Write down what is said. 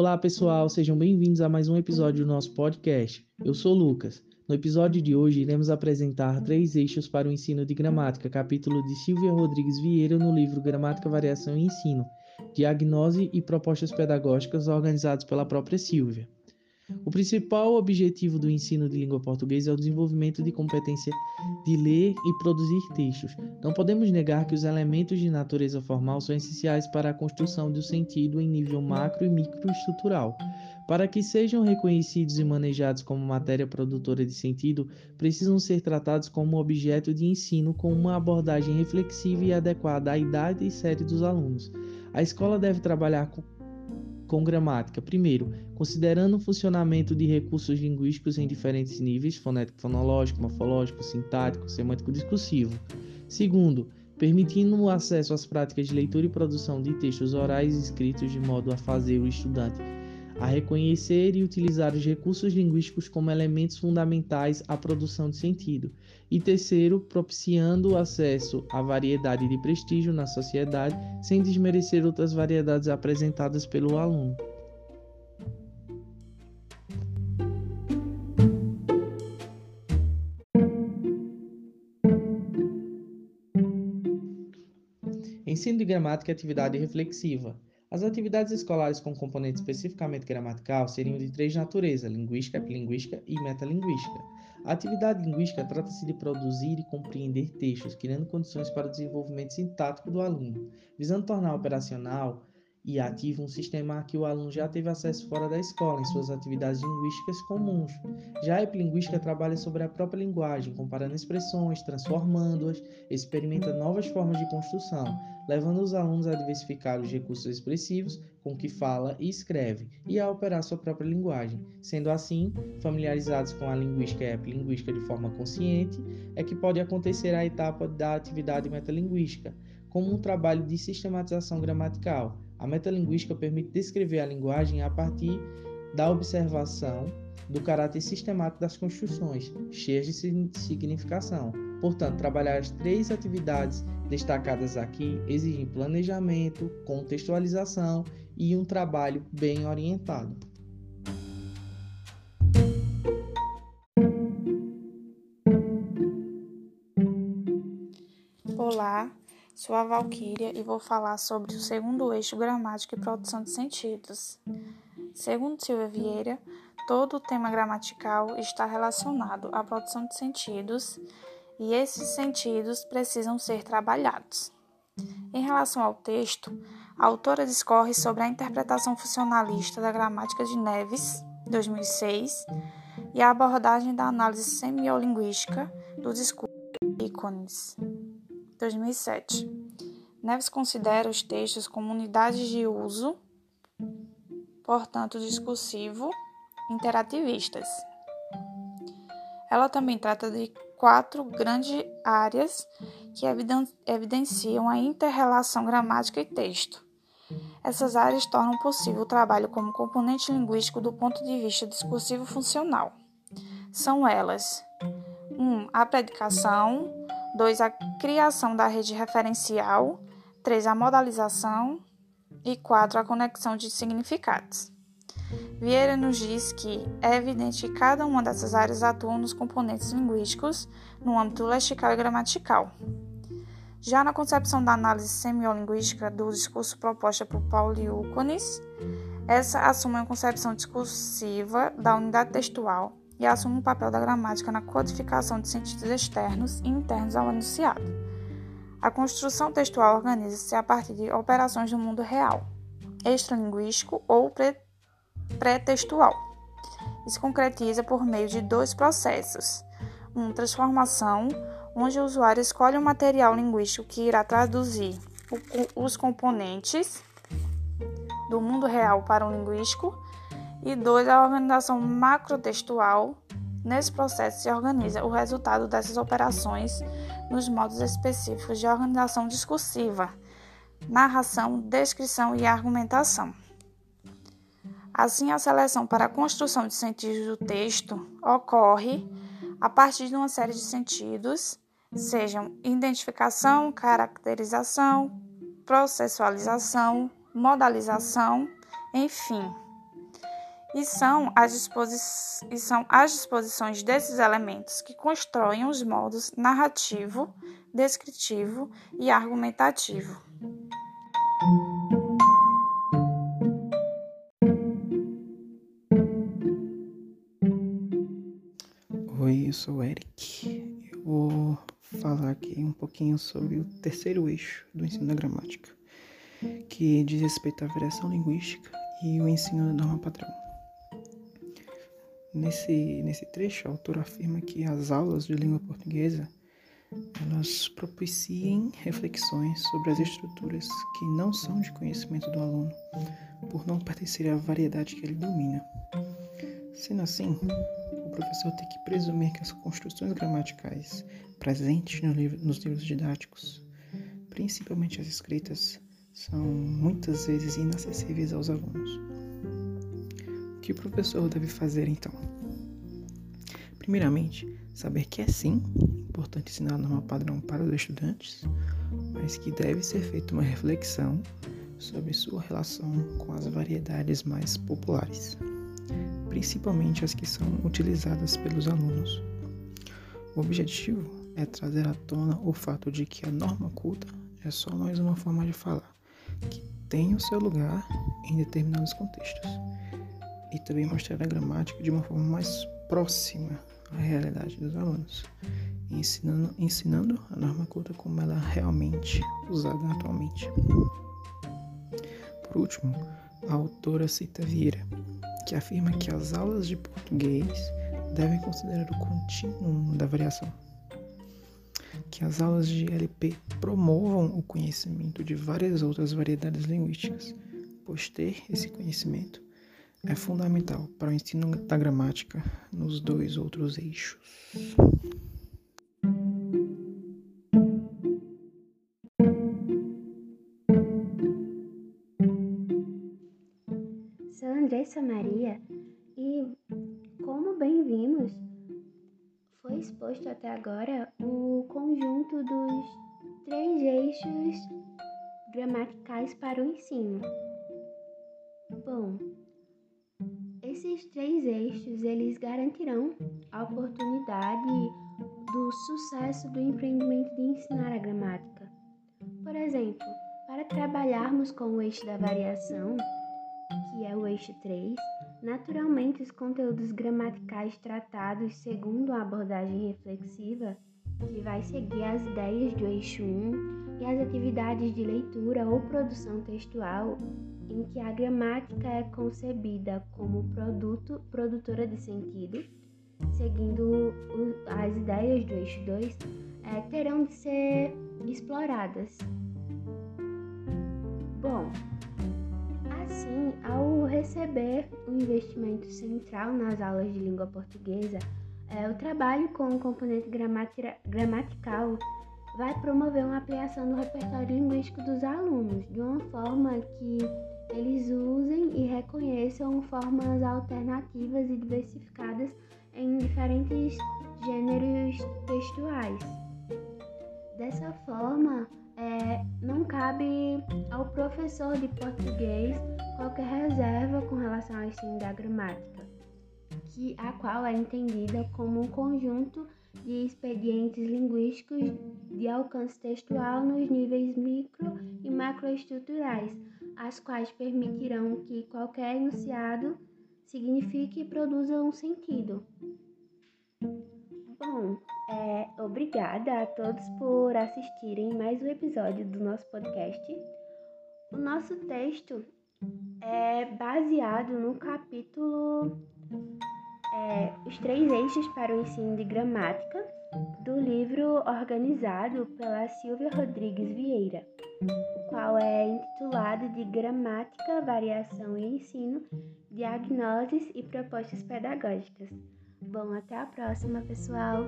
Olá, pessoal, sejam bem-vindos a mais um episódio do nosso podcast. Eu sou Lucas. No episódio de hoje, iremos apresentar três eixos para o ensino de gramática, capítulo de Silvia Rodrigues Vieira no livro Gramática, Variação e Ensino, Diagnose e Propostas Pedagógicas organizados pela própria Silvia. O principal objetivo do ensino de língua portuguesa é o desenvolvimento de competência de ler e produzir textos. Não podemos negar que os elementos de natureza formal são essenciais para a construção do sentido em nível macro e microestrutural. Para que sejam reconhecidos e manejados como matéria produtora de sentido, precisam ser tratados como objeto de ensino com uma abordagem reflexiva e adequada à idade e série dos alunos. A escola deve trabalhar com gramática. Primeiro, considerando o funcionamento de recursos linguísticos em diferentes níveis, fonético, fonológico, morfológico, sintático, semântico, discursivo. Segundo, permitindo o acesso às práticas de leitura e produção de textos orais e escritos de modo a fazer o estudante a reconhecer e utilizar os recursos linguísticos como elementos fundamentais à produção de sentido. E terceiro, propiciando o acesso à variedade de prestígio na sociedade, sem desmerecer outras variedades apresentadas pelo aluno. Ensino de gramática e atividade reflexiva. As atividades escolares com componente especificamente gramatical seriam de três naturezas: linguística, epilinguística e metalinguística. A atividade linguística trata-se de produzir e compreender textos, criando condições para o desenvolvimento sintático do aluno, visando tornar operacional e ativa um sistema a que o aluno já teve acesso fora da escola, em suas atividades linguísticas comuns. Já a epilinguística trabalha sobre a própria linguagem, comparando expressões, transformando-as, experimenta novas formas de construção, levando os alunos a diversificar os recursos expressivos com que fala e escreve, e a operar sua própria linguagem. Sendo assim, familiarizados com a linguística e a epilinguística de forma consciente, é que pode acontecer a etapa da atividade metalinguística, como um trabalho de sistematização gramatical a metalinguística permite descrever a linguagem a partir da observação do caráter sistemático das construções, cheias de significação. Portanto, trabalhar as três atividades destacadas aqui exigem planejamento, contextualização e um trabalho bem orientado. Sou a Valquíria e vou falar sobre o segundo eixo gramático e produção de sentidos. Segundo Silvia Vieira, todo o tema gramatical está relacionado à produção de sentidos e esses sentidos precisam ser trabalhados. Em relação ao texto, a autora discorre sobre a interpretação funcionalista da gramática de Neves, 2006, e a abordagem da análise semiolinguística do discurso de ícones, 2007. Neves considera os textos como unidades de uso, portanto, discursivo, interativistas. Ela também trata de quatro grandes áreas que evidenciam a interrelação gramática e texto. Essas áreas tornam possível o trabalho como componente linguístico do ponto de vista discursivo funcional. São elas: 1. Um, a predicação, 2. A criação da rede referencial. 3. A modalização. E 4. A conexão de significados. Vieira nos diz que é evidente que cada uma dessas áreas atua nos componentes linguísticos no âmbito lexical e gramatical. Já na concepção da análise semiolinguística do discurso proposta por Paulo Iucones, essa assume uma concepção discursiva da unidade textual e assume o papel da gramática na codificação de sentidos externos e internos ao enunciado. A construção textual organiza-se a partir de operações do mundo real, extralinguístico ou pré-textual, e se concretiza por meio de dois processos: uma transformação, onde o usuário escolhe o material linguístico que irá traduzir os componentes do mundo real para o linguístico, e dois, a organização macrotextual. Nesse processo se organiza o resultado dessas operações nos modos específicos de organização discursiva, narração, descrição e argumentação. Assim, a seleção para a construção de sentidos do texto ocorre a partir de uma série de sentidos, sejam identificação, caracterização, processualização, modalização, enfim. E são, e são as disposições desses elementos que constroem os modos narrativo, descritivo e argumentativo. Oi, eu sou o Eric. Eu vou falar aqui um pouquinho sobre o terceiro eixo do ensino da gramática, que diz respeito à variação linguística e o ensino da norma padrão. Nesse, nesse trecho, a autora afirma que as aulas de língua portuguesa elas propiciem reflexões sobre as estruturas que não são de conhecimento do aluno, por não pertencerem à variedade que ele domina. Sendo assim, o professor tem que presumir que as construções gramaticais presentes no livro, nos livros didáticos, principalmente as escritas, são muitas vezes inacessíveis aos alunos. O que o professor deve fazer então? Primeiramente, saber que é sim importante ensinar a norma padrão para os estudantes, mas que deve ser feita uma reflexão sobre sua relação com as variedades mais populares, principalmente as que são utilizadas pelos alunos. O objetivo é trazer à tona o fato de que a norma culta é só mais uma forma de falar, que tem o seu lugar em determinados contextos, e também mostrar a gramática de uma forma mais próxima à realidade dos alunos, ensinando, ensinando a norma culta como ela é realmente usada atualmente. Por último, a autora cita Vieira, que afirma que as aulas de português devem considerar o contínuo da variação que as aulas de LP promovam o conhecimento de várias outras variedades linguísticas, pois ter esse conhecimento é fundamental para o ensino da gramática nos dois outros eixos. Sou Andressa Maria e, como bem vimos, foi exposto até agora o conjunto dos três eixos gramaticais para o ensino. Esses três eixos eles garantirão a oportunidade do sucesso do empreendimento de ensinar a gramática. Por exemplo, para trabalharmos com o eixo da variação, que é o eixo 3, naturalmente os conteúdos gramaticais tratados segundo a abordagem reflexiva, que vai seguir as ideias do eixo 1 e as atividades de leitura ou produção textual, em que a gramática é concebida como produto, produtora de sentido, seguindo as ideias do eixo 2, é, terão de ser exploradas. Bom, assim, ao receber um investimento central nas aulas de língua portuguesa, é, o trabalho com o componente gramatical vai promover uma ampliação do repertório linguístico dos alunos, de uma forma que eles usem e reconheçam formas alternativas e diversificadas em diferentes gêneros textuais. Dessa forma, é, não cabe ao professor de português qualquer reserva com relação ao ensino da gramática, que, a qual é entendida como um conjunto de expedientes linguísticos de alcance textual nos níveis micro e macroestruturais, as quais permitirão que qualquer enunciado signifique e produza um sentido. Bom, é, obrigada a todos por assistirem mais um episódio do nosso podcast. O nosso texto é baseado no capítulo é, Os Três Eixos para o Ensino de Gramática, do livro organizado pela Silvia Rodrigues Vieira, o qual é intitulado de Gramática, Variação e Ensino, Diagnoses e Propostas Pedagógicas. Bom, até a próxima, pessoal!